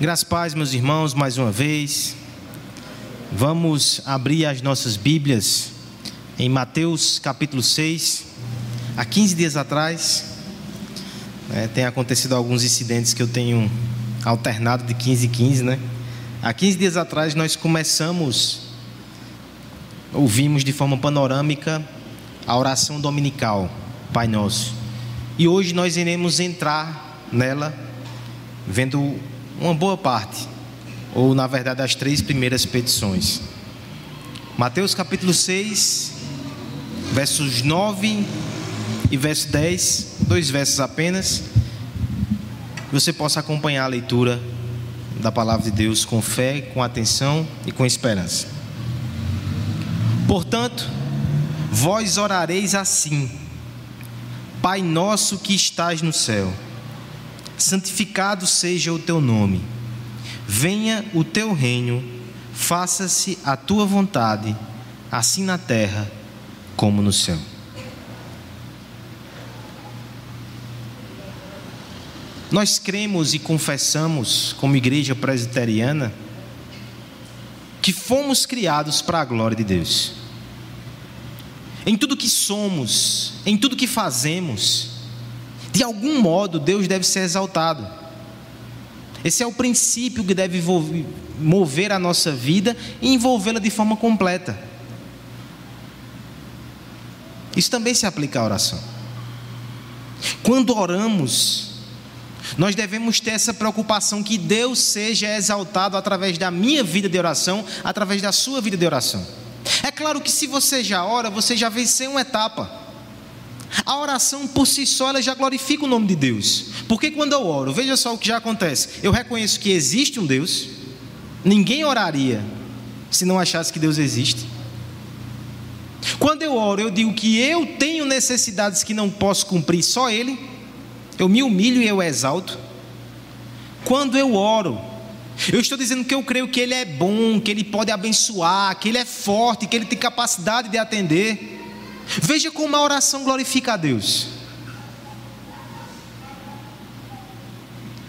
Graças paz, meus irmãos, mais uma vez. Vamos abrir as nossas Bíblias em Mateus capítulo 6. Há 15 dias atrás, né, tem acontecido alguns incidentes que eu tenho alternado de 15 em 15, né? Há 15 dias atrás nós começamos, ouvimos de forma panorâmica a oração dominical, Pai Nosso. E hoje nós iremos entrar nela, vendo uma boa parte, ou na verdade as três primeiras petições. Mateus capítulo 6, versos 9 e verso 10, dois versos apenas. Você possa acompanhar a leitura da palavra de Deus com fé, com atenção e com esperança. Portanto, vós orareis assim: Pai nosso que estás no céu, santificado seja o teu nome. Venha o teu reino, faça-se a tua vontade, assim na terra como no céu. Nós cremos e confessamos, como igreja presbiteriana, que fomos criados para a glória de Deus. Em tudo que somos, em tudo que fazemos, de algum modo Deus deve ser exaltado. Esse é o princípio que deve mover a nossa vida e envolvê-la de forma completa. Isso também se aplica à oração. Quando oramos, nós devemos ter essa preocupação que Deus seja exaltado através da minha vida de oração, através da sua vida de oração. É claro que se você já ora, você já venceu uma etapa. A oração por si só ela já glorifica o nome de Deus. Porque quando eu oro, veja só o que já acontece. Eu reconheço que existe um Deus. Ninguém oraria se não achasse que Deus existe. Quando eu oro, eu digo que eu tenho necessidades que não posso cumprir, só Ele eu me humilho e eu exalto. Quando eu oro, eu estou dizendo que eu creio que Ele é bom, que Ele pode abençoar, que Ele é forte, que Ele tem capacidade de atender. Veja como a oração glorifica a Deus.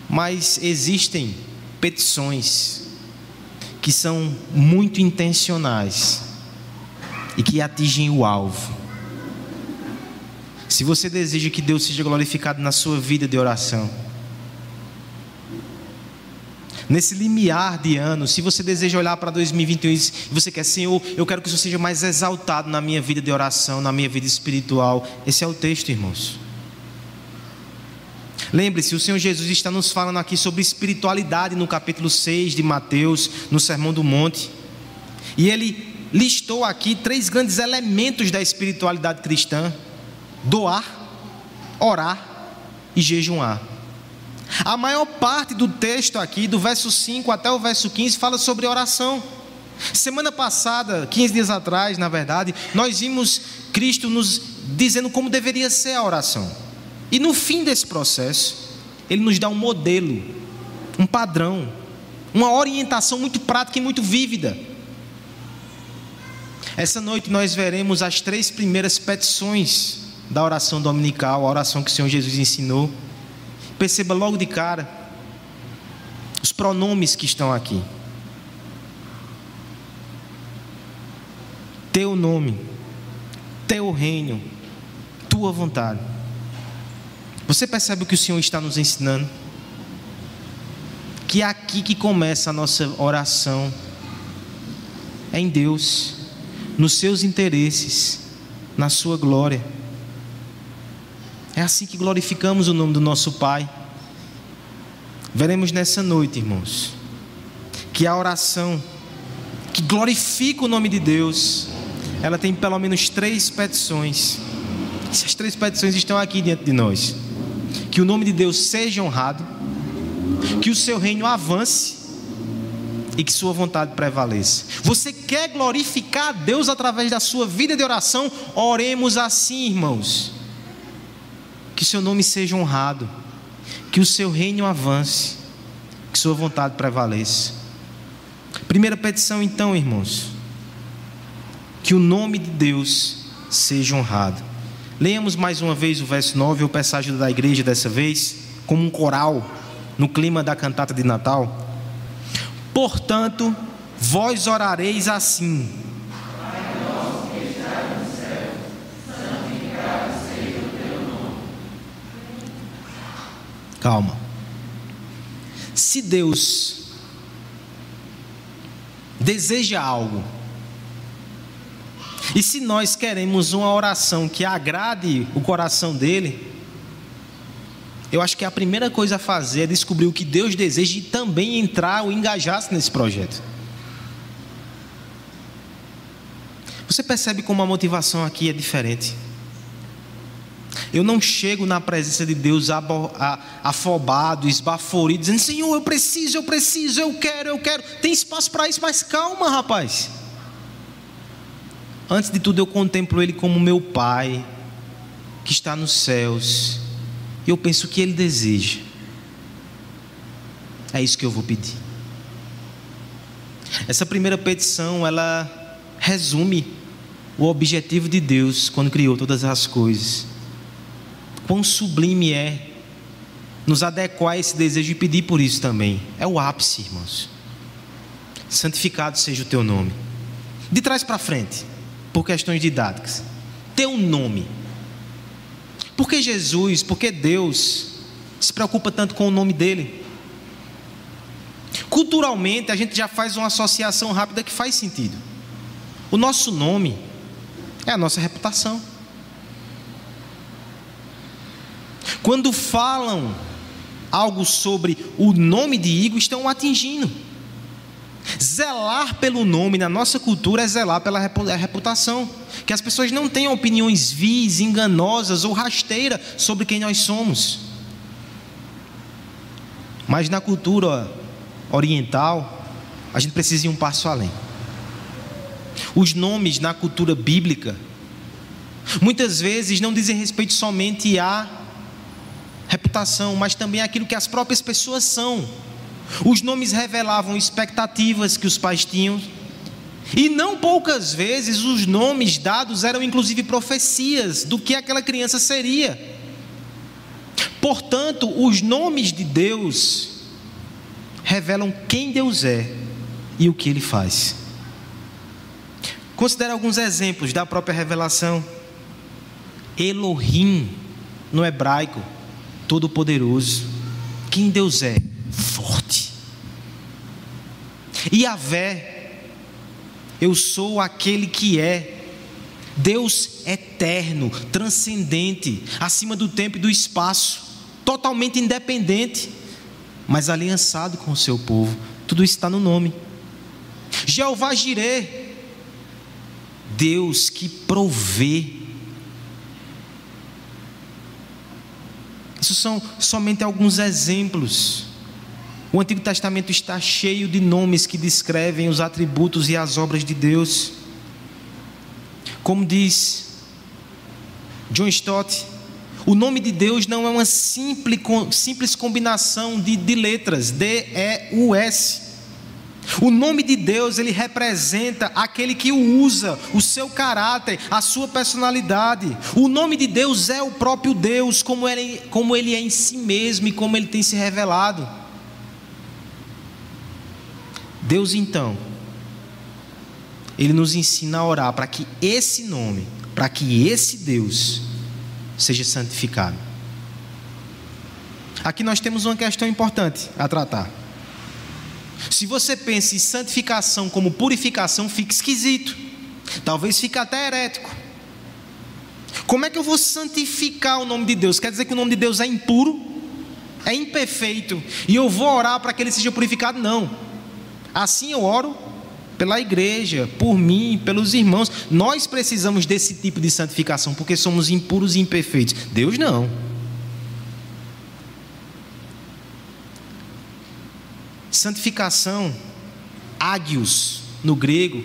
Mas existem petições que são muito intencionais e que atingem o alvo. Se você deseja que Deus seja glorificado na sua vida de oração, nesse limiar de anos, se você deseja olhar para 2021 e você quer, Senhor, eu quero que isso seja mais exaltado na minha vida de oração, na minha vida espiritual, esse é o texto, irmãos. Lembre-se, o Senhor Jesus está nos falando aqui sobre espiritualidade no capítulo 6 de Mateus, no Sermão do Monte. E ele listou aqui três grandes elementos da espiritualidade cristã doar, orar e jejuar. A maior parte do texto aqui, do verso 5 até o verso 15, fala sobre oração. Semana passada, 15 dias atrás, na verdade, nós vimos Cristo nos dizendo como deveria ser a oração. E no fim desse processo, ele nos dá um modelo, um padrão, uma orientação muito prática e muito vívida. Essa noite nós veremos as três primeiras petições da oração dominical, a oração que o Senhor Jesus ensinou. Perceba logo de cara os pronomes que estão aqui. Teu nome, teu reino, tua vontade. Você percebe o que o Senhor está nos ensinando? Que é aqui que começa a nossa oração. É em Deus, nos seus interesses, na sua glória. É assim que glorificamos o nome do nosso Pai. Veremos nessa noite, irmãos, que a oração que glorifica o nome de Deus, ela tem pelo menos três petições. Essas três petições estão aqui diante de nós. Que o nome de Deus seja honrado, que o seu reino avance e que sua vontade prevaleça. Você quer glorificar a Deus através da sua vida de oração? Oremos assim, irmãos que seu nome seja honrado, que o seu reino avance, que sua vontade prevaleça. Primeira petição, então, irmãos, que o nome de Deus seja honrado. Leamos mais uma vez o verso 9, o passagem da igreja dessa vez, como um coral, no clima da cantata de Natal. Portanto, vós orareis assim: Calma. Se Deus deseja algo, e se nós queremos uma oração que agrade o coração dele, eu acho que a primeira coisa a fazer é descobrir o que Deus deseja e também entrar ou engajar-se nesse projeto. Você percebe como a motivação aqui é diferente. Eu não chego na presença de Deus afobado, esbaforido, dizendo: Senhor, eu preciso, eu preciso, eu quero, eu quero. Tem espaço para isso, mas calma, rapaz. Antes de tudo, eu contemplo Ele como meu Pai, que está nos céus, e eu penso o que Ele deseja. É isso que eu vou pedir. Essa primeira petição, ela resume o objetivo de Deus quando criou todas as coisas quão sublime é nos adequar a esse desejo e pedir por isso também. É o ápice, irmãos. Santificado seja o teu nome. De trás para frente, por questões didáticas. Teu nome. Por que Jesus, por que Deus se preocupa tanto com o nome dele? Culturalmente, a gente já faz uma associação rápida que faz sentido. O nosso nome é a nossa reputação. Quando falam algo sobre o nome de Igor, estão atingindo. Zelar pelo nome na nossa cultura é zelar pela reputação. Que as pessoas não tenham opiniões vis, enganosas ou rasteiras sobre quem nós somos. Mas na cultura oriental, a gente precisa ir um passo além. Os nomes na cultura bíblica, muitas vezes não dizem respeito somente a reputação, mas também aquilo que as próprias pessoas são. Os nomes revelavam expectativas que os pais tinham, e não poucas vezes os nomes dados eram inclusive profecias do que aquela criança seria. Portanto, os nomes de Deus revelam quem Deus é e o que ele faz. Considere alguns exemplos da própria revelação. Elohim, no hebraico, todo-poderoso. Quem Deus é? Forte. E a vé, eu sou aquele que é. Deus eterno, transcendente, acima do tempo e do espaço, totalmente independente, mas aliançado com o seu povo. Tudo está no nome. Jeová Jireh, Deus que provê Isso são somente alguns exemplos. O Antigo Testamento está cheio de nomes que descrevem os atributos e as obras de Deus. Como diz John Stott, o nome de Deus não é uma simples, simples combinação de, de letras, D-E-U-S. O nome de Deus, ele representa aquele que o usa, o seu caráter, a sua personalidade. O nome de Deus é o próprio Deus, como ele, como ele é em si mesmo e como ele tem se revelado. Deus, então, ele nos ensina a orar para que esse nome, para que esse Deus seja santificado. Aqui nós temos uma questão importante a tratar. Se você pensa em santificação como purificação, fica esquisito. Talvez fique até herético. Como é que eu vou santificar o nome de Deus? Quer dizer que o nome de Deus é impuro? É imperfeito? E eu vou orar para que ele seja purificado? Não. Assim eu oro pela igreja, por mim, pelos irmãos. Nós precisamos desse tipo de santificação porque somos impuros e imperfeitos. Deus não. Santificação, ágios no grego,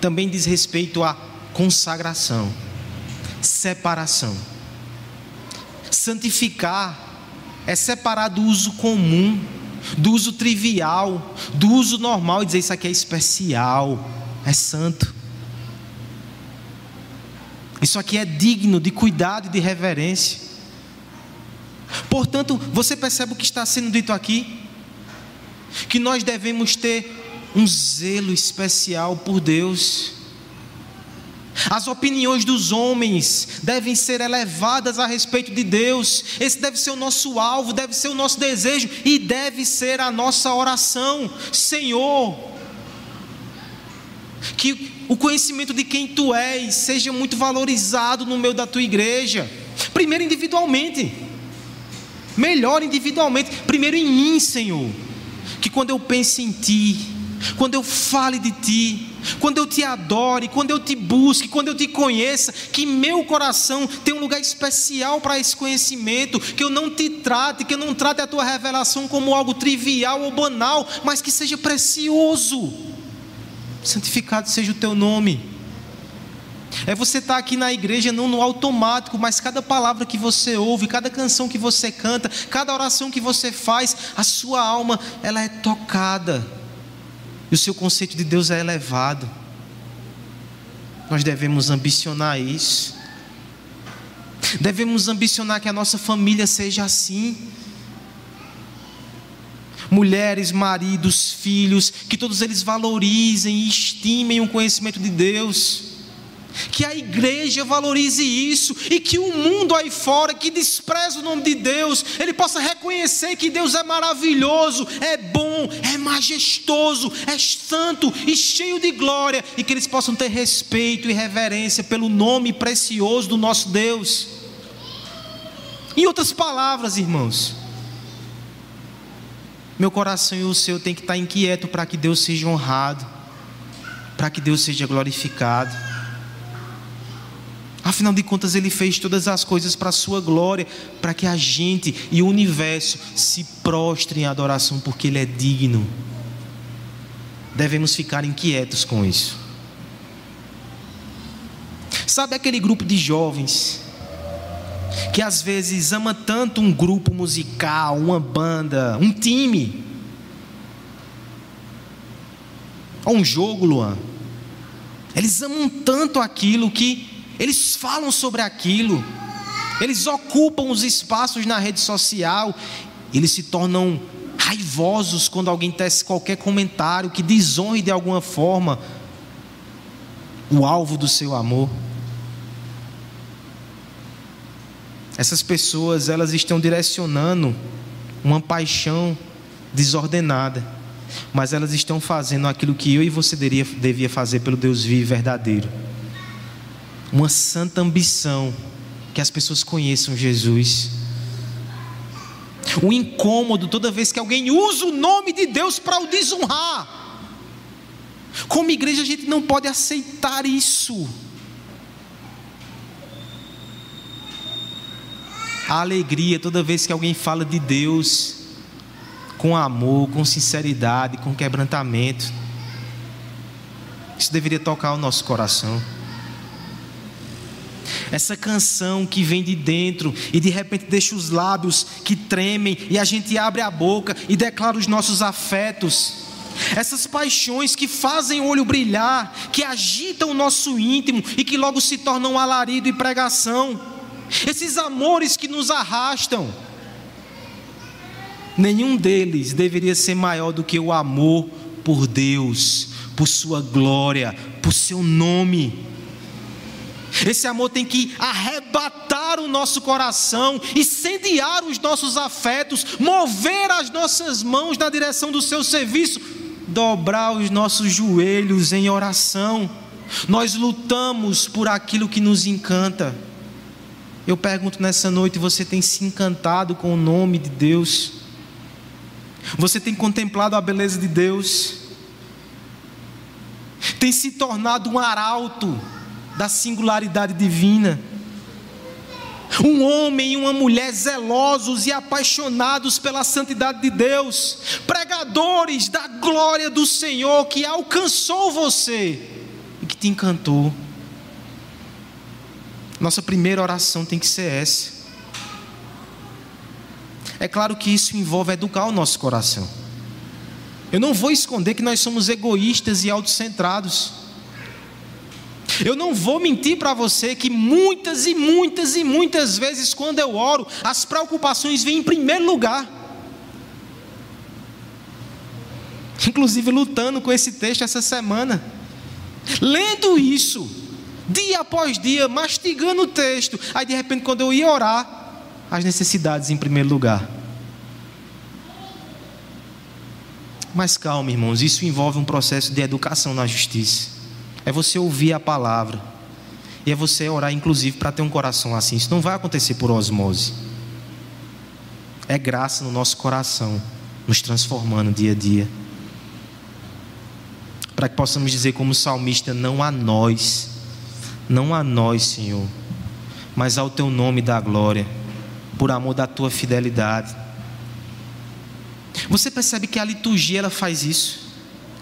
também diz respeito à consagração, separação. Santificar é separar do uso comum, do uso trivial, do uso normal e dizer isso aqui é especial, é santo. Isso aqui é digno de cuidado e de reverência. Portanto, você percebe o que está sendo dito aqui? Que nós devemos ter um zelo especial por Deus. As opiniões dos homens devem ser elevadas a respeito de Deus. Esse deve ser o nosso alvo, deve ser o nosso desejo e deve ser a nossa oração. Senhor, que o conhecimento de quem tu és seja muito valorizado no meio da tua igreja. Primeiro individualmente. Melhor individualmente. Primeiro em mim, Senhor. Que quando eu pense em ti, quando eu fale de ti, quando eu te adore, quando eu te busque, quando eu te conheça, que meu coração tenha um lugar especial para esse conhecimento, que eu não te trate, que eu não trate a tua revelação como algo trivial ou banal, mas que seja precioso. Santificado seja o teu nome. É você estar tá aqui na igreja não no automático, mas cada palavra que você ouve, cada canção que você canta, cada oração que você faz, a sua alma ela é tocada e o seu conceito de Deus é elevado. Nós devemos ambicionar isso. Devemos ambicionar que a nossa família seja assim. Mulheres, maridos, filhos, que todos eles valorizem e estimem o conhecimento de Deus que a igreja valorize isso e que o mundo aí fora que despreza o nome de Deus, ele possa reconhecer que Deus é maravilhoso, é bom, é majestoso, é santo e cheio de glória e que eles possam ter respeito e reverência pelo nome precioso do nosso Deus. Em outras palavras, irmãos, meu coração e o seu tem que estar inquieto para que Deus seja honrado, para que Deus seja glorificado. Afinal de contas, Ele fez todas as coisas para a Sua glória, para que a gente e o universo se prostrem em adoração, porque Ele é digno. Devemos ficar inquietos com isso. Sabe aquele grupo de jovens que às vezes ama tanto um grupo musical, uma banda, um time, ou um jogo, Luan? Eles amam tanto aquilo que eles falam sobre aquilo, eles ocupam os espaços na rede social, eles se tornam raivosos quando alguém tece qualquer comentário que desonre de alguma forma o alvo do seu amor. Essas pessoas, elas estão direcionando uma paixão desordenada, mas elas estão fazendo aquilo que eu e você devia fazer pelo Deus vivo e verdadeiro uma santa ambição que as pessoas conheçam Jesus. O incômodo toda vez que alguém usa o nome de Deus para o desonrar. Como igreja, a gente não pode aceitar isso. A alegria toda vez que alguém fala de Deus com amor, com sinceridade, com quebrantamento. Isso deveria tocar o nosso coração essa canção que vem de dentro e de repente deixa os lábios que tremem e a gente abre a boca e declara os nossos afetos. Essas paixões que fazem o olho brilhar, que agitam o nosso íntimo e que logo se tornam alarido e pregação. Esses amores que nos arrastam. Nenhum deles deveria ser maior do que o amor por Deus, por Sua glória, por Seu nome. Esse amor tem que arrebatar o nosso coração, incendiar os nossos afetos, mover as nossas mãos na direção do seu serviço, dobrar os nossos joelhos em oração. Nós lutamos por aquilo que nos encanta. Eu pergunto nessa noite: você tem se encantado com o nome de Deus? Você tem contemplado a beleza de Deus? Tem se tornado um arauto? Da singularidade divina. Um homem e uma mulher zelosos e apaixonados pela santidade de Deus, pregadores da glória do Senhor que alcançou você e que te encantou. Nossa primeira oração tem que ser essa. É claro que isso envolve educar o nosso coração. Eu não vou esconder que nós somos egoístas e autocentrados. Eu não vou mentir para você que muitas e muitas e muitas vezes, quando eu oro, as preocupações vêm em primeiro lugar. inclusive lutando com esse texto essa semana, lendo isso, dia após dia, mastigando o texto. Aí de repente, quando eu ia orar, as necessidades em primeiro lugar. Mas calma, irmãos, isso envolve um processo de educação na justiça. É você ouvir a palavra. E é você orar, inclusive, para ter um coração assim. Isso não vai acontecer por osmose. É graça no nosso coração, nos transformando dia a dia. Para que possamos dizer, como salmista: não a nós, não a nós, Senhor, mas ao teu nome da glória, por amor da tua fidelidade. Você percebe que a liturgia ela faz isso?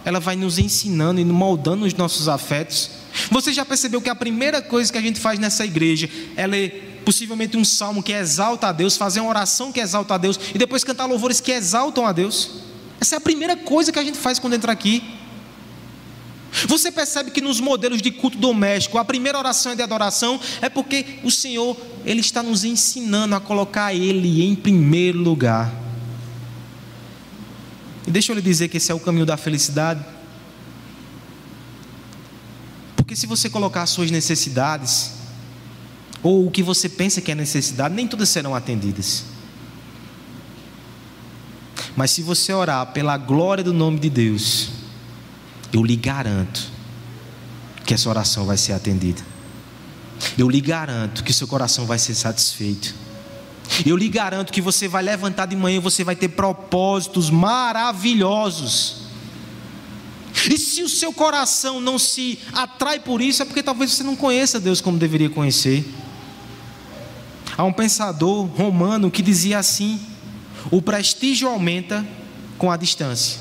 Ela vai nos ensinando e moldando os nossos afetos. Você já percebeu que a primeira coisa que a gente faz nessa igreja é ler possivelmente um salmo que exalta a Deus, fazer uma oração que exalta a Deus e depois cantar louvores que exaltam a Deus? Essa é a primeira coisa que a gente faz quando entra aqui. Você percebe que nos modelos de culto doméstico, a primeira oração é de adoração, é porque o Senhor, Ele está nos ensinando a colocar Ele em primeiro lugar. E deixa eu lhe dizer que esse é o caminho da felicidade. Porque se você colocar as suas necessidades, ou o que você pensa que é necessidade, nem todas serão atendidas. Mas se você orar pela glória do nome de Deus, eu lhe garanto que essa oração vai ser atendida. Eu lhe garanto que seu coração vai ser satisfeito. Eu lhe garanto que você vai levantar de manhã e você vai ter propósitos maravilhosos. E se o seu coração não se atrai por isso, é porque talvez você não conheça Deus como deveria conhecer. Há um pensador romano que dizia assim: o prestígio aumenta com a distância.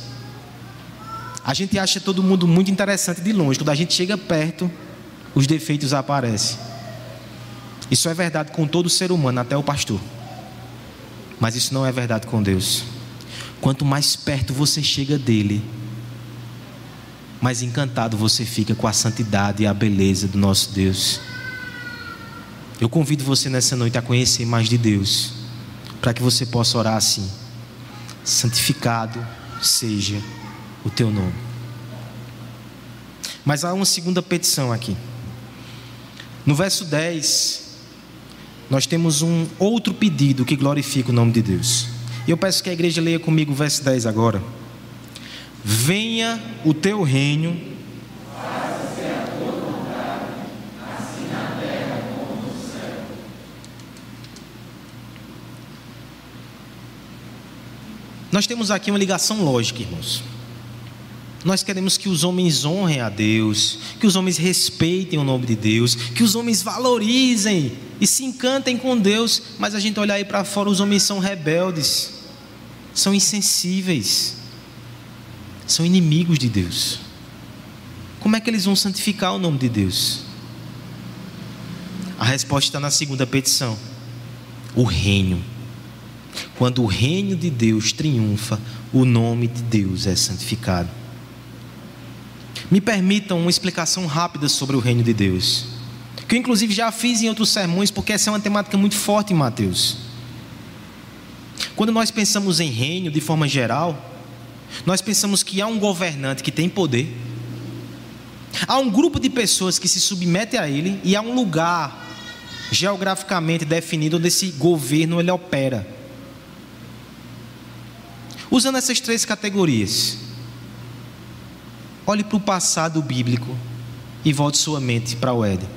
A gente acha todo mundo muito interessante de longe, quando a gente chega perto, os defeitos aparecem. Isso é verdade com todo ser humano, até o pastor. Mas isso não é verdade com Deus. Quanto mais perto você chega dele, mais encantado você fica com a santidade e a beleza do nosso Deus. Eu convido você nessa noite a conhecer mais de Deus, para que você possa orar assim: santificado seja o teu nome. Mas há uma segunda petição aqui. No verso 10, nós temos um outro pedido que glorifica o nome de Deus. E eu peço que a igreja leia comigo o verso 10 agora. Venha o teu reino Nós temos aqui uma ligação lógica, irmãos. Nós queremos que os homens honrem a Deus, que os homens respeitem o nome de Deus, que os homens valorizem e se encantem com Deus, mas a gente olha aí para fora, os homens são rebeldes, são insensíveis, são inimigos de Deus. Como é que eles vão santificar o nome de Deus? A resposta está na segunda petição: o reino. Quando o reino de Deus triunfa, o nome de Deus é santificado. Me permitam uma explicação rápida sobre o reino de Deus, que eu inclusive já fiz em outros sermões, porque essa é uma temática muito forte em Mateus. Quando nós pensamos em reino de forma geral, nós pensamos que há um governante que tem poder, há um grupo de pessoas que se submetem a ele e há um lugar geograficamente definido onde esse governo ele opera. Usando essas três categorias, Olhe para o passado bíblico e volte sua mente para o Éden.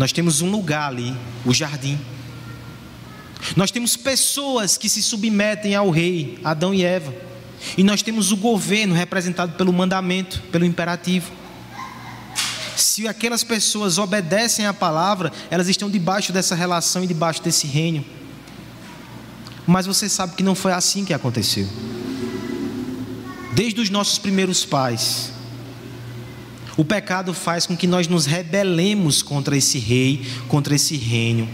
Nós temos um lugar ali, o jardim. Nós temos pessoas que se submetem ao rei, Adão e Eva. E nós temos o governo representado pelo mandamento, pelo imperativo. Se aquelas pessoas obedecem à palavra, elas estão debaixo dessa relação e debaixo desse reino. Mas você sabe que não foi assim que aconteceu desde os nossos primeiros pais. O pecado faz com que nós nos rebelemos contra esse rei, contra esse reino.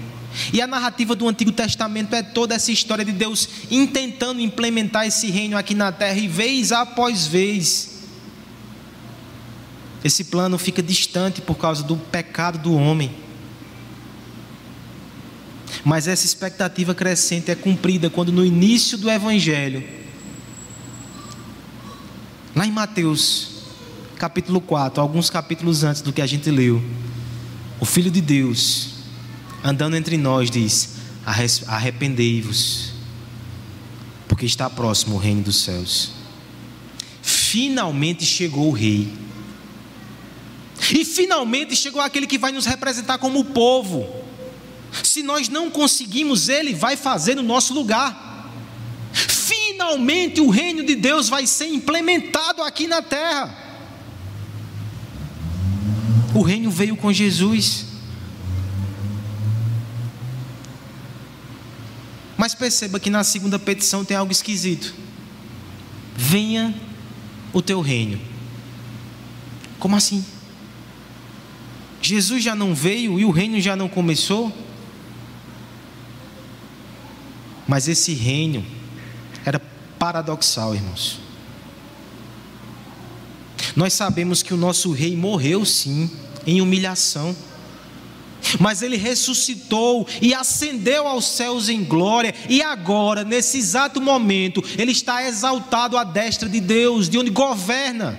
E a narrativa do Antigo Testamento é toda essa história de Deus intentando implementar esse reino aqui na terra, e vez após vez, esse plano fica distante por causa do pecado do homem. Mas essa expectativa crescente é cumprida quando, no início do Evangelho, Lá em Mateus, capítulo 4, alguns capítulos antes do que a gente leu, o Filho de Deus, andando entre nós, diz: Arrependei-vos, porque está próximo o reino dos céus. Finalmente chegou o Rei. E finalmente chegou aquele que vai nos representar como povo. Se nós não conseguimos, Ele vai fazer no nosso lugar. Finalmente o reino de Deus vai ser implementado aqui na terra. O reino veio com Jesus. Mas perceba que na segunda petição tem algo esquisito. Venha o teu reino. Como assim? Jesus já não veio e o reino já não começou? Mas esse reino era paradoxal, irmãos. Nós sabemos que o nosso rei morreu sim, em humilhação. Mas ele ressuscitou e ascendeu aos céus em glória, e agora, nesse exato momento, ele está exaltado à destra de Deus, de onde governa.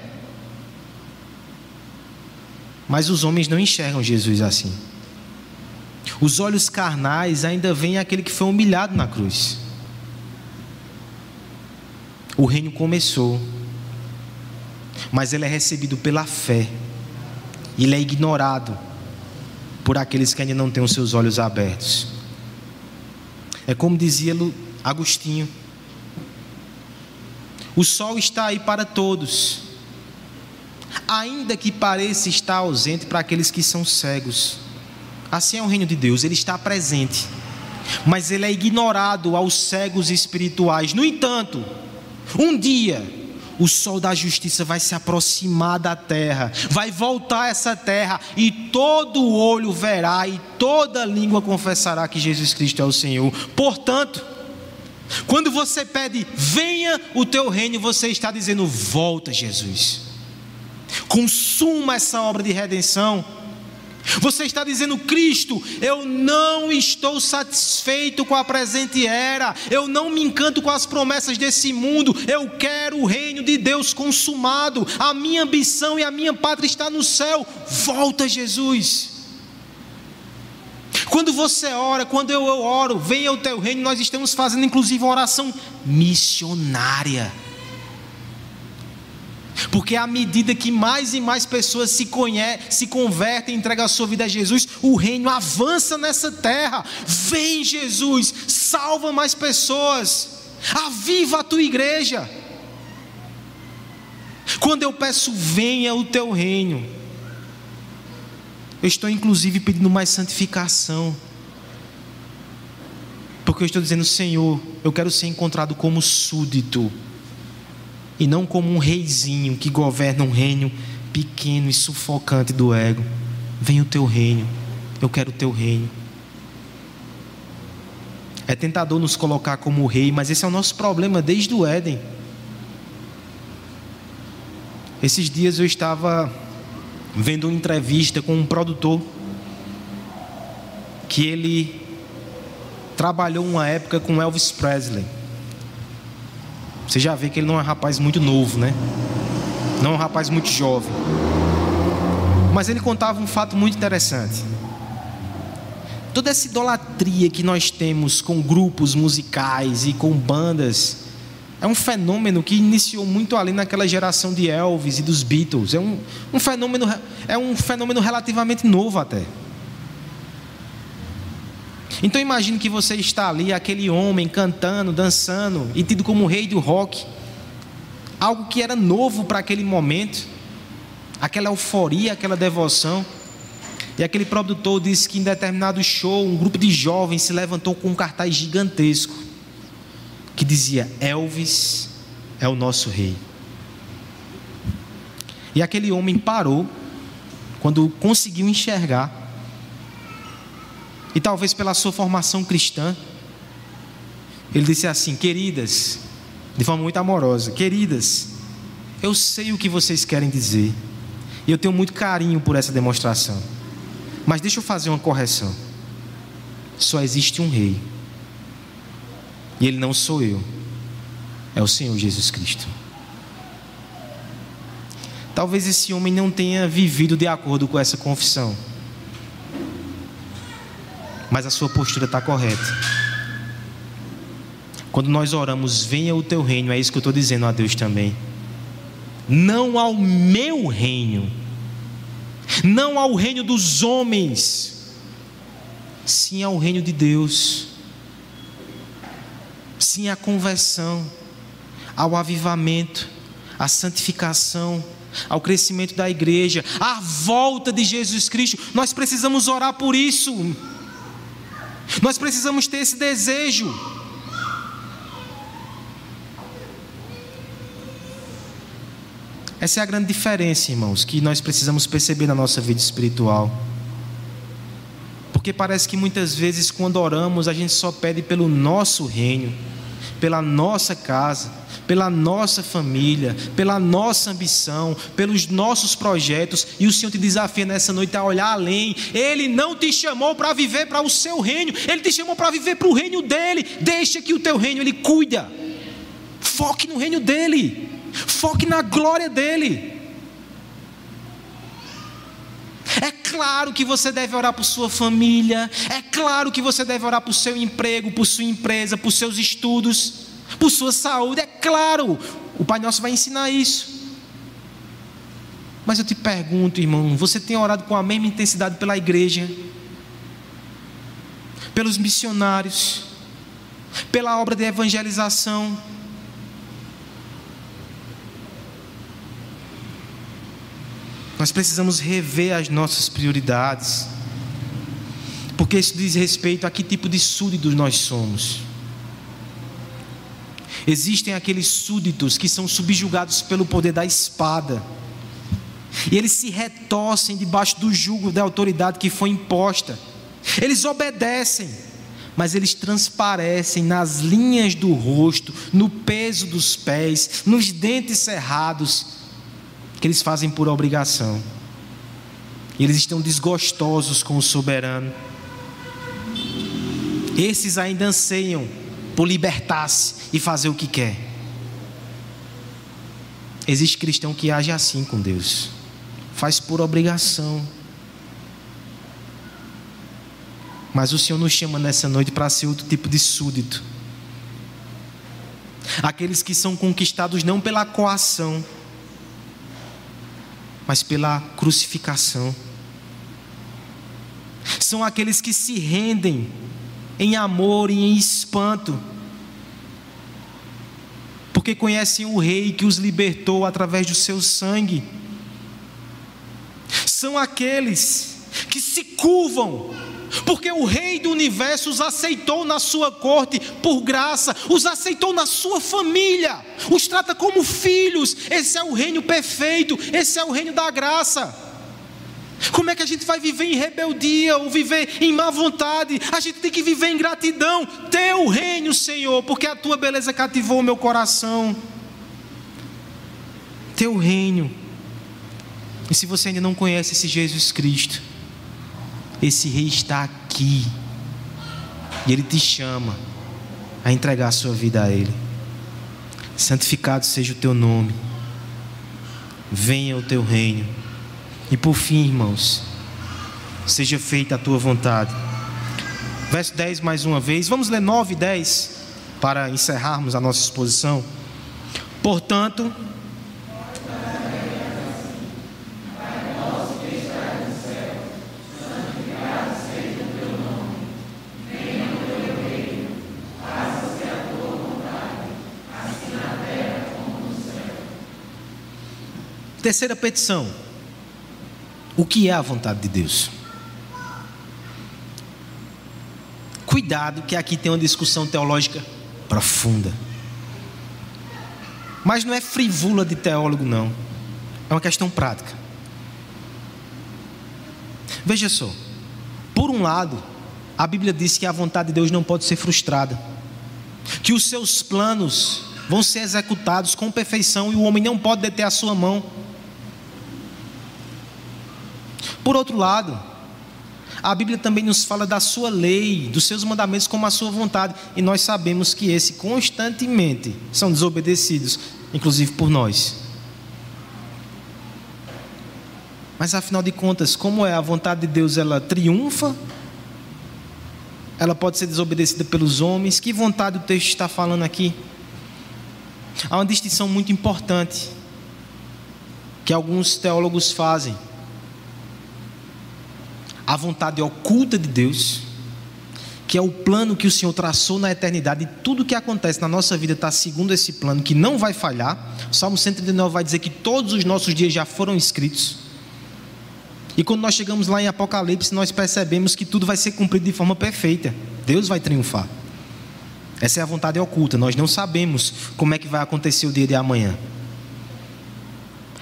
Mas os homens não enxergam Jesus assim. Os olhos carnais ainda veem aquele que foi humilhado na cruz. O reino começou, mas ele é recebido pela fé, ele é ignorado por aqueles que ainda não têm os seus olhos abertos. É como dizia Agostinho: o sol está aí para todos, ainda que pareça estar ausente para aqueles que são cegos. Assim é o reino de Deus, ele está presente, mas ele é ignorado aos cegos espirituais. No entanto, um dia, o sol da justiça vai se aproximar da terra, vai voltar essa terra, e todo olho verá, e toda língua confessará que Jesus Cristo é o Senhor. Portanto, quando você pede, venha o teu reino, você está dizendo, volta, Jesus. Consuma essa obra de redenção você está dizendo, Cristo, eu não estou satisfeito com a presente era, eu não me encanto com as promessas desse mundo, eu quero o reino de Deus consumado, a minha ambição e a minha pátria está no céu. Volta, Jesus. Quando você ora, quando eu oro, venha o teu reino, nós estamos fazendo inclusive uma oração missionária. Porque à medida que mais e mais pessoas se conhecem, se convertem, entregam a sua vida a Jesus, o reino avança nessa terra. Vem Jesus, salva mais pessoas, aviva a tua igreja. Quando eu peço, venha o teu reino, eu estou inclusive pedindo mais santificação. Porque eu estou dizendo, Senhor, eu quero ser encontrado como súdito e não como um reizinho que governa um reino pequeno e sufocante do ego. Vem o teu reino, eu quero o teu reino. É tentador nos colocar como rei, mas esse é o nosso problema desde o Éden. Esses dias eu estava vendo uma entrevista com um produtor que ele trabalhou uma época com Elvis Presley. Você já vê que ele não é um rapaz muito novo, né? Não é um rapaz muito jovem. Mas ele contava um fato muito interessante. Toda essa idolatria que nós temos com grupos musicais e com bandas é um fenômeno que iniciou muito ali naquela geração de Elvis e dos Beatles. É um, um fenômeno, é um fenômeno relativamente novo até. Então imagine que você está ali, aquele homem cantando, dançando e tido como rei do rock. Algo que era novo para aquele momento, aquela euforia, aquela devoção. E aquele produtor disse que em determinado show, um grupo de jovens se levantou com um cartaz gigantesco que dizia: Elvis é o nosso rei. E aquele homem parou quando conseguiu enxergar e talvez pela sua formação cristã, ele disse assim: Queridas, de forma muito amorosa, queridas, eu sei o que vocês querem dizer, e eu tenho muito carinho por essa demonstração, mas deixa eu fazer uma correção. Só existe um rei, e ele não sou eu, é o Senhor Jesus Cristo. Talvez esse homem não tenha vivido de acordo com essa confissão. Mas a sua postura está correta. Quando nós oramos, venha o teu reino, é isso que eu estou dizendo a Deus também. Não ao meu reino, não ao reino dos homens, sim ao reino de Deus, sim à conversão, ao avivamento, à santificação ao crescimento da igreja, à volta de Jesus Cristo. Nós precisamos orar por isso. Nós precisamos ter esse desejo. Essa é a grande diferença, irmãos, que nós precisamos perceber na nossa vida espiritual. Porque parece que muitas vezes, quando oramos, a gente só pede pelo nosso reino, pela nossa casa pela nossa família, pela nossa ambição, pelos nossos projetos, e o Senhor te desafia nessa noite a olhar além. Ele não te chamou para viver para o seu reino, ele te chamou para viver para o reino dele. Deixa que o teu reino ele cuida. Foque no reino dele. Foque na glória dele. É claro que você deve orar por sua família, é claro que você deve orar por seu emprego, por sua empresa, por seus estudos por sua saúde. É claro, o Pai Nosso vai ensinar isso. Mas eu te pergunto, irmão, você tem orado com a mesma intensidade pela igreja, pelos missionários, pela obra de evangelização? Nós precisamos rever as nossas prioridades, porque isso diz respeito a que tipo de súditos nós somos. Existem aqueles súditos que são subjugados pelo poder da espada. E eles se retorcem debaixo do jugo da autoridade que foi imposta. Eles obedecem, mas eles transparecem nas linhas do rosto, no peso dos pés, nos dentes cerrados, que eles fazem por obrigação. E eles estão desgostosos com o soberano. Esses ainda anseiam por libertar-se e fazer o que quer. Existe cristão que age assim com Deus, faz por obrigação. Mas o Senhor nos chama nessa noite para ser outro tipo de súdito. Aqueles que são conquistados não pela coação, mas pela crucificação. São aqueles que se rendem em amor e em espanto, porque conhecem o Rei que os libertou através do seu sangue. São aqueles que se curvam, porque o Rei do universo os aceitou na sua corte por graça, os aceitou na sua família, os trata como filhos. Esse é o reino perfeito, esse é o reino da graça. Como é que a gente vai viver em rebeldia ou viver em má vontade? A gente tem que viver em gratidão. Teu reino, Senhor, porque a tua beleza cativou o meu coração. Teu reino. E se você ainda não conhece esse Jesus Cristo, esse rei está aqui. E ele te chama a entregar a sua vida a ele. Santificado seja o teu nome. Venha o teu reino e por fim, irmãos, seja feita a tua vontade. Verso 10 mais uma vez. Vamos ler 9 e 10 para encerrarmos a nossa exposição. Portanto, Terceira petição. O que é a vontade de Deus? Cuidado, que aqui tem uma discussão teológica profunda. Mas não é frivula de teólogo, não. É uma questão prática. Veja só. Por um lado, a Bíblia diz que a vontade de Deus não pode ser frustrada. Que os seus planos vão ser executados com perfeição e o homem não pode deter a sua mão. Por outro lado, a Bíblia também nos fala da sua lei, dos seus mandamentos como a sua vontade, e nós sabemos que esse constantemente são desobedecidos, inclusive por nós. Mas afinal de contas, como é a vontade de Deus, ela triunfa? Ela pode ser desobedecida pelos homens? Que vontade o texto está falando aqui? Há uma distinção muito importante que alguns teólogos fazem. A vontade oculta de Deus, que é o plano que o Senhor traçou na eternidade, e tudo que acontece na nossa vida está segundo esse plano, que não vai falhar. O Salmo 139 vai dizer que todos os nossos dias já foram escritos. E quando nós chegamos lá em Apocalipse, nós percebemos que tudo vai ser cumprido de forma perfeita. Deus vai triunfar. Essa é a vontade oculta. Nós não sabemos como é que vai acontecer o dia de amanhã.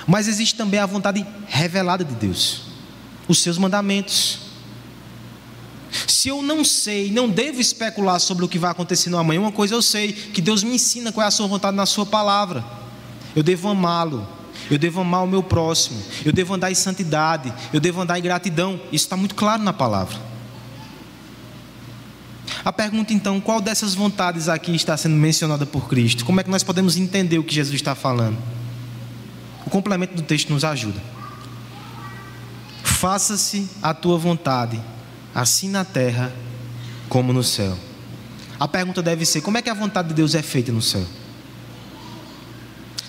Mas existe também a vontade revelada de Deus, os seus mandamentos. Se eu não sei, não devo especular sobre o que vai acontecer no amanhã, uma coisa eu sei, que Deus me ensina qual é a sua vontade na sua palavra. Eu devo amá-lo, eu devo amar o meu próximo, eu devo andar em santidade, eu devo andar em gratidão. Isso está muito claro na palavra. A pergunta então, qual dessas vontades aqui está sendo mencionada por Cristo? Como é que nós podemos entender o que Jesus está falando? O complemento do texto nos ajuda. Faça-se a tua vontade, assim na terra como no céu. A pergunta deve ser: como é que a vontade de Deus é feita no céu?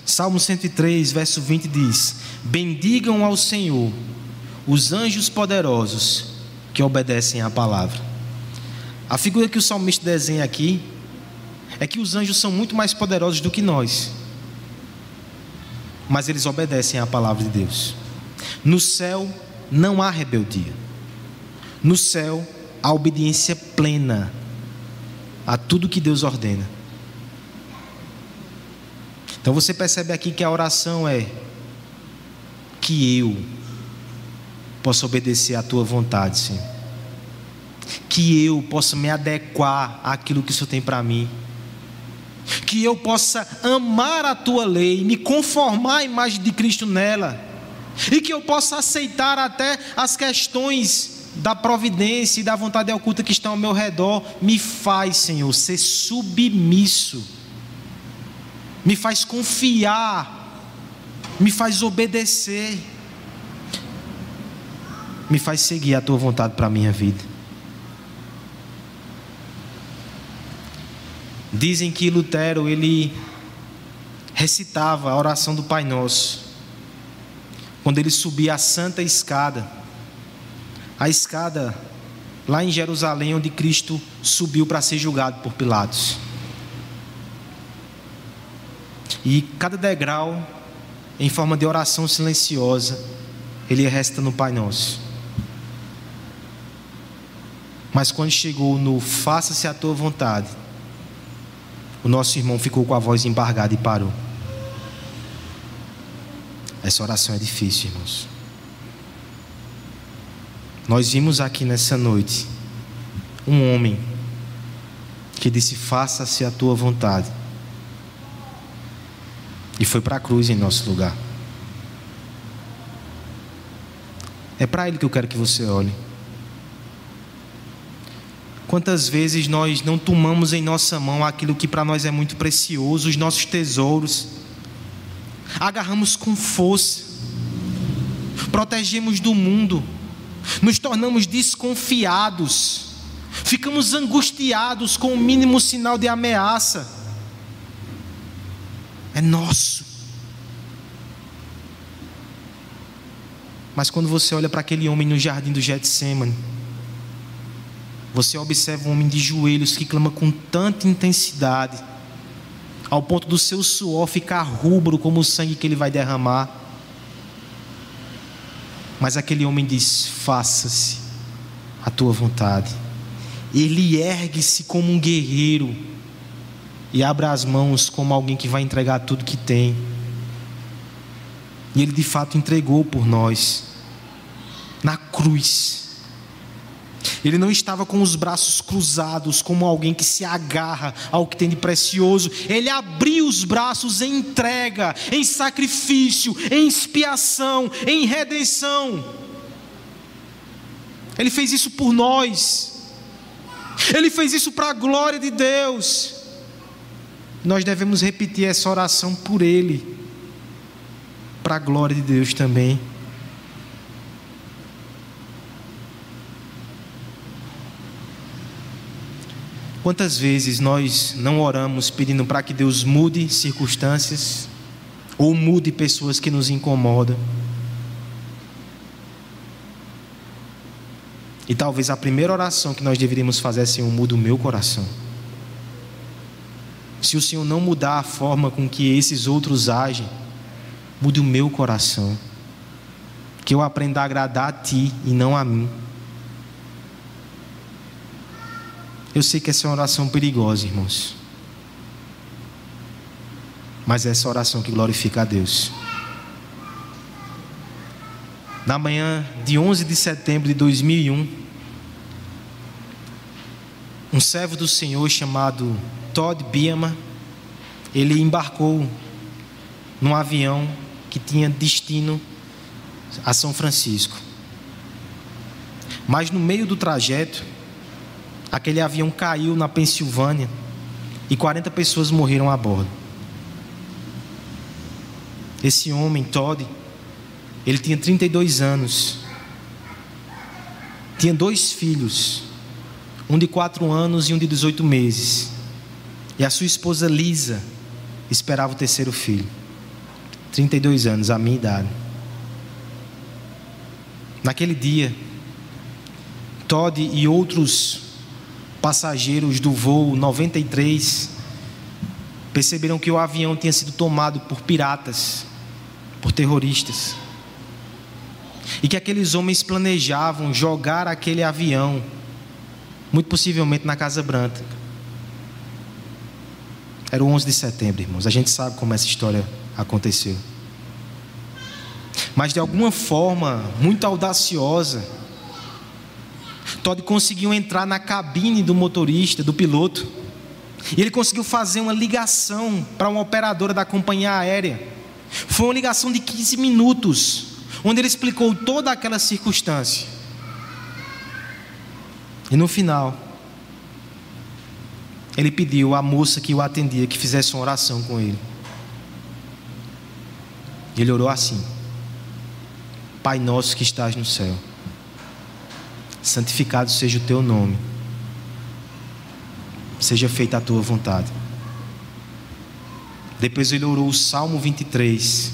Salmo 103, verso 20 diz: Bendigam ao Senhor os anjos poderosos que obedecem à palavra. A figura que o salmista desenha aqui é que os anjos são muito mais poderosos do que nós, mas eles obedecem à palavra de Deus. No céu não há rebeldia, no céu há obediência plena a tudo que Deus ordena. Então você percebe aqui que a oração é que eu possa obedecer à tua vontade, Senhor que eu possa me adequar àquilo que o Senhor tem para mim. Que eu possa amar a tua lei, me conformar à imagem de Cristo nela. E que eu possa aceitar até as questões da providência e da vontade oculta que estão ao meu redor. Me faz, Senhor, ser submisso. Me faz confiar. Me faz obedecer. Me faz seguir a tua vontade para a minha vida. Dizem que Lutero ele recitava a oração do Pai Nosso quando ele subia a santa escada. A escada lá em Jerusalém onde Cristo subiu para ser julgado por Pilatos. E cada degrau em forma de oração silenciosa, ele resta no Pai Nosso. Mas quando chegou no faça-se a tua vontade, o nosso irmão ficou com a voz embargada e parou. Essa oração é difícil, irmãos. Nós vimos aqui nessa noite um homem que disse: Faça-se a tua vontade. E foi para a cruz em nosso lugar. É para ele que eu quero que você olhe. Quantas vezes nós não tomamos em nossa mão aquilo que para nós é muito precioso, os nossos tesouros, agarramos com força, protegemos do mundo, nos tornamos desconfiados, ficamos angustiados com o mínimo sinal de ameaça. É nosso. Mas quando você olha para aquele homem no jardim do Getsemane, você observa um homem de joelhos que clama com tanta intensidade, ao ponto do seu suor ficar rubro como o sangue que ele vai derramar. Mas aquele homem diz: Faça-se a tua vontade. Ele ergue-se como um guerreiro e abre as mãos como alguém que vai entregar tudo que tem. E ele de fato entregou por nós na cruz. Ele não estava com os braços cruzados, como alguém que se agarra ao que tem de precioso. Ele abriu os braços em entrega, em sacrifício, em expiação, em redenção. Ele fez isso por nós. Ele fez isso para a glória de Deus. Nós devemos repetir essa oração por Ele, para a glória de Deus também. Quantas vezes nós não oramos pedindo para que Deus mude circunstâncias ou mude pessoas que nos incomodam? E talvez a primeira oração que nós deveríamos fazer é: Senhor, muda o meu coração. Se o Senhor não mudar a forma com que esses outros agem, mude o meu coração. Que eu aprenda a agradar a Ti e não a mim. Eu sei que essa é uma oração perigosa, irmãos. Mas é essa oração que glorifica a Deus. Na manhã de 11 de setembro de 2001, um servo do Senhor chamado Todd Biama, ele embarcou num avião que tinha destino a São Francisco. Mas no meio do trajeto, aquele avião caiu na Pensilvânia e 40 pessoas morreram a bordo. Esse homem, Todd, ele tinha 32 anos, tinha dois filhos, um de 4 anos e um de 18 meses. E a sua esposa Lisa esperava o terceiro filho. 32 anos, a minha idade. Naquele dia, Todd e outros passageiros do voo 93 perceberam que o avião tinha sido tomado por piratas, por terroristas. E que aqueles homens planejavam jogar aquele avião, muito possivelmente na Casa Branca. Era o 11 de setembro, irmãos. A gente sabe como essa história aconteceu. Mas de alguma forma, muito audaciosa, Todd conseguiu entrar na cabine do motorista, do piloto. E ele conseguiu fazer uma ligação para uma operadora da companhia aérea. Foi uma ligação de 15 minutos onde ele explicou toda aquela circunstância. E no final, ele pediu à moça que o atendia que fizesse uma oração com ele. Ele orou assim: Pai nosso que estás no céu, santificado seja o teu nome, seja feita a tua vontade. Depois ele orou o Salmo 23,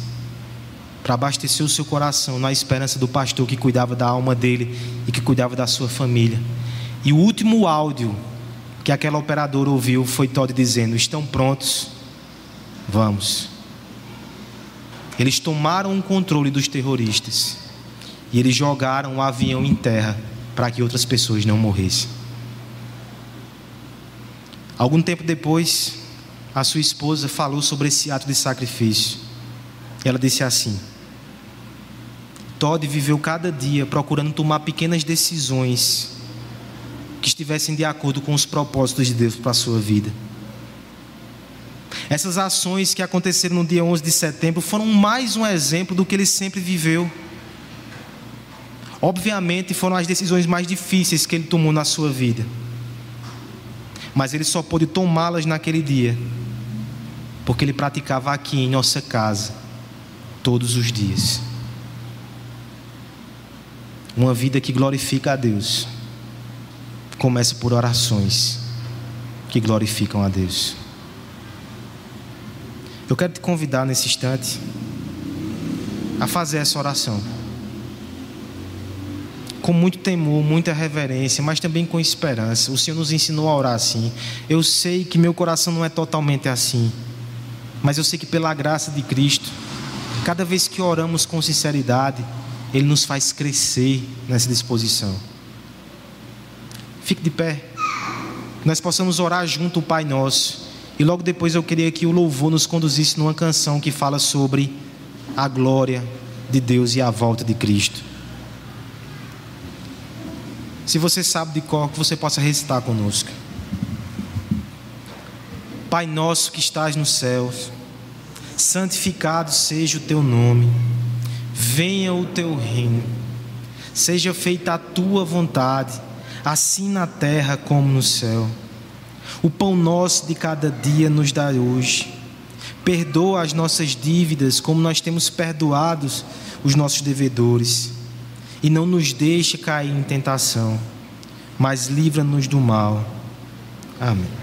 para abastecer o seu coração na esperança do pastor que cuidava da alma dele e que cuidava da sua família. E o último áudio que aquela operadora ouviu foi Todd dizendo: Estão prontos? Vamos. Eles tomaram o controle dos terroristas e eles jogaram o avião em terra para que outras pessoas não morressem. Algum tempo depois, a sua esposa falou sobre esse ato de sacrifício. Ela disse assim: Todd viveu cada dia procurando tomar pequenas decisões que estivessem de acordo com os propósitos de Deus para a sua vida. Essas ações que aconteceram no dia 11 de setembro foram mais um exemplo do que ele sempre viveu. Obviamente, foram as decisões mais difíceis que ele tomou na sua vida. Mas ele só pôde tomá-las naquele dia, porque ele praticava aqui em nossa casa, todos os dias uma vida que glorifica a Deus começa por orações que glorificam a Deus. Eu quero te convidar nesse instante a fazer essa oração. Com muito temor, muita reverência, mas também com esperança. O Senhor nos ensinou a orar assim. Eu sei que meu coração não é totalmente assim, mas eu sei que pela graça de Cristo, cada vez que oramos com sinceridade, ele nos faz crescer nessa disposição. Fique de pé. Nós possamos orar junto o Pai Nosso. E logo depois eu queria que o louvor nos conduzisse numa canção que fala sobre a glória de Deus e a volta de Cristo. Se você sabe de cor, que você possa recitar conosco. Pai nosso que estás nos céus, santificado seja o teu nome venha o teu reino, seja feita a tua vontade, assim na terra como no céu. O pão nosso de cada dia nos dá hoje. Perdoa as nossas dívidas, como nós temos perdoados os nossos devedores. E não nos deixe cair em tentação, mas livra-nos do mal. Amém.